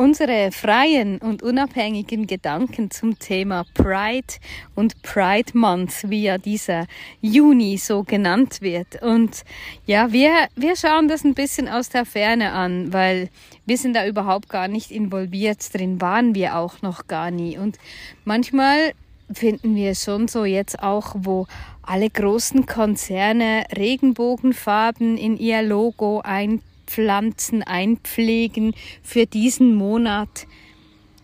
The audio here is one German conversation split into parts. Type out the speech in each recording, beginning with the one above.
Unsere freien und unabhängigen Gedanken zum Thema Pride und Pride Month, wie ja dieser Juni so genannt wird. Und ja, wir, wir schauen das ein bisschen aus der Ferne an, weil wir sind da überhaupt gar nicht involviert drin, waren wir auch noch gar nie. Und manchmal finden wir schon so jetzt auch, wo alle großen Konzerne Regenbogenfarben in ihr Logo ein einpflanzen, einpflegen für diesen Monat.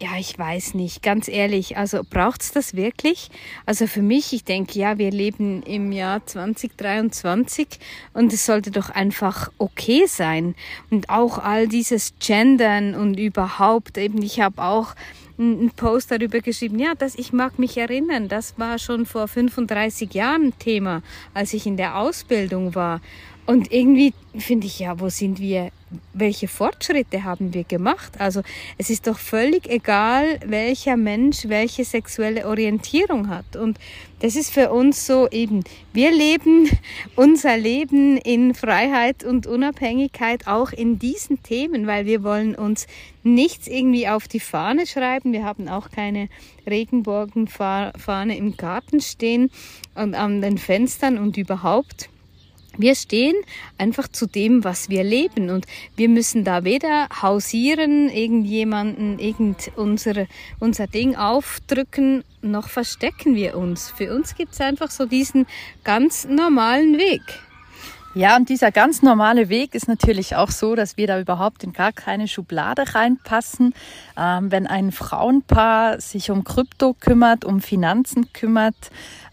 Ja, ich weiß nicht, ganz ehrlich. Also braucht's das wirklich? Also für mich, ich denke, ja, wir leben im Jahr 2023 und es sollte doch einfach okay sein. Und auch all dieses Gendern und überhaupt eben, ich habe auch einen Post darüber geschrieben, ja, dass ich mag mich erinnern, das war schon vor 35 Jahren Thema, als ich in der Ausbildung war. Und irgendwie finde ich, ja, wo sind wir, welche Fortschritte haben wir gemacht? Also es ist doch völlig egal, welcher Mensch welche sexuelle Orientierung hat. Und das ist für uns so eben, wir leben unser Leben in Freiheit und Unabhängigkeit auch in diesen Themen, weil wir wollen uns nichts irgendwie auf die Fahne schreiben. Wir haben auch keine Regenbogenfahne im Garten stehen und an den Fenstern und überhaupt. Wir stehen einfach zu dem, was wir leben und wir müssen da weder hausieren, irgendjemanden, irgend unsere, unser Ding aufdrücken, noch verstecken wir uns. Für uns gibt's einfach so diesen ganz normalen Weg. Ja, und dieser ganz normale Weg ist natürlich auch so, dass wir da überhaupt in gar keine Schublade reinpassen. Ähm, wenn ein Frauenpaar sich um Krypto kümmert, um Finanzen kümmert,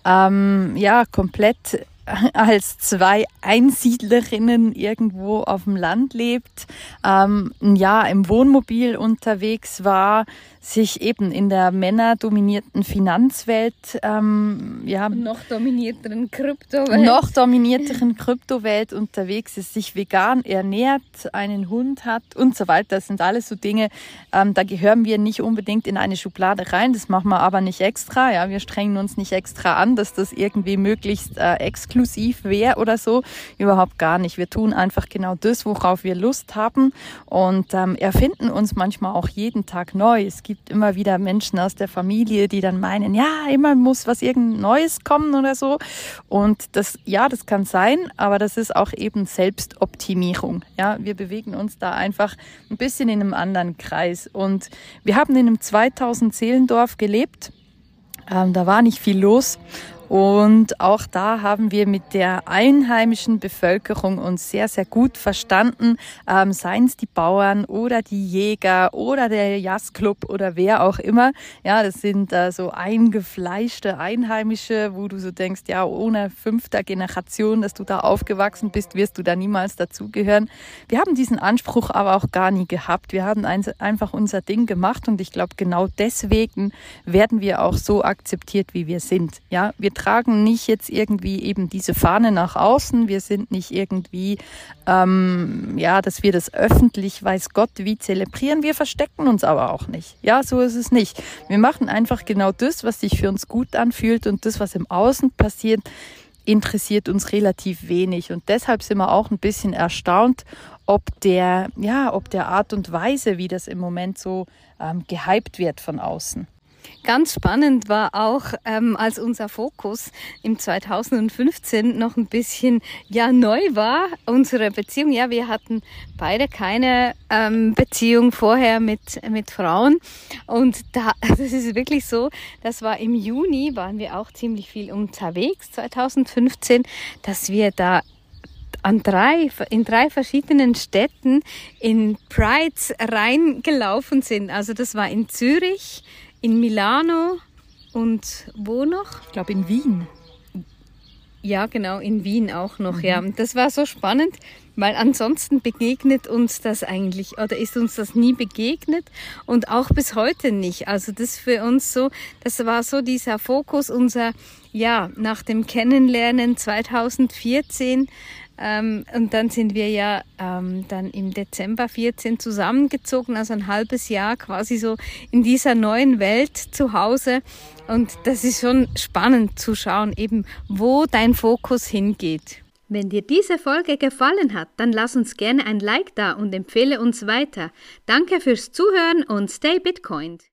ähm, ja, komplett als zwei Einsiedlerinnen irgendwo auf dem Land lebt, ähm, ein Jahr im Wohnmobil unterwegs war, sich eben in der männerdominierten Finanzwelt, ähm, ja, noch dominierteren Kryptowelt, noch dominierteren Kryptowelt unterwegs ist, sich vegan ernährt, einen Hund hat und so weiter. Das sind alles so Dinge, ähm, da gehören wir nicht unbedingt in eine Schublade rein. Das machen wir aber nicht extra. Ja, wir strengen uns nicht extra an, dass das irgendwie möglichst äh, exklusiv wäre oder so. Überhaupt gar nicht. Wir tun einfach genau das, worauf wir Lust haben und ähm, erfinden uns manchmal auch jeden Tag neu. Es gibt immer wieder Menschen aus der Familie, die dann meinen, ja, immer muss was irgend Neues kommen oder so. Und das, ja, das kann sein, aber das ist auch eben Selbstoptimierung. Ja, wir bewegen uns da einfach ein bisschen in einem anderen Kreis. Und wir haben in einem 2000 Seelendorf gelebt. Ähm, da war nicht viel los. Und auch da haben wir mit der einheimischen Bevölkerung uns sehr, sehr gut verstanden. Ähm, seien es die Bauern oder die Jäger oder der Jazzclub oder wer auch immer. Ja, das sind äh, so eingefleischte Einheimische, wo du so denkst, ja, ohne fünfter Generation, dass du da aufgewachsen bist, wirst du da niemals dazugehören. Wir haben diesen Anspruch aber auch gar nie gehabt. Wir haben ein, einfach unser Ding gemacht und ich glaube, genau deswegen werden wir auch so akzeptiert, wie wir sind. Ja, wir tragen nicht jetzt irgendwie eben diese Fahne nach außen. Wir sind nicht irgendwie, ähm, ja, dass wir das öffentlich, weiß Gott, wie zelebrieren. Wir verstecken uns aber auch nicht. Ja, so ist es nicht. Wir machen einfach genau das, was sich für uns gut anfühlt und das, was im Außen passiert, interessiert uns relativ wenig. Und deshalb sind wir auch ein bisschen erstaunt, ob der, ja, ob der Art und Weise, wie das im Moment so ähm, gehypt wird von außen. Ganz spannend war auch, ähm, als unser Fokus im 2015 noch ein bisschen ja neu war, unsere Beziehung. Ja, wir hatten beide keine ähm, Beziehung vorher mit mit Frauen und da das ist wirklich so. Das war im Juni, waren wir auch ziemlich viel unterwegs 2015, dass wir da an drei, in drei verschiedenen Städten in Prides reingelaufen sind. Also das war in Zürich, in Milano und wo noch? Ich glaube in Wien. Ja, genau, in Wien auch noch, mhm. ja. Das war so spannend, weil ansonsten begegnet uns das eigentlich oder ist uns das nie begegnet und auch bis heute nicht. Also das für uns so, das war so dieser Fokus unser, ja, nach dem Kennenlernen 2014 Ähm, und dann sind wir ja ähm, dann im Dezember 14 zusammengezogen, also ein halbes Jahr quasi so in dieser neuen Welt zu Hause. Und das ist schon spannend zu schauen, eben wo dein Fokus hingeht. Wenn dir diese Folge gefallen hat, dann lass uns gerne ein Like da und empfehle uns weiter. Danke fürs Zuhören und stay Bitcoin.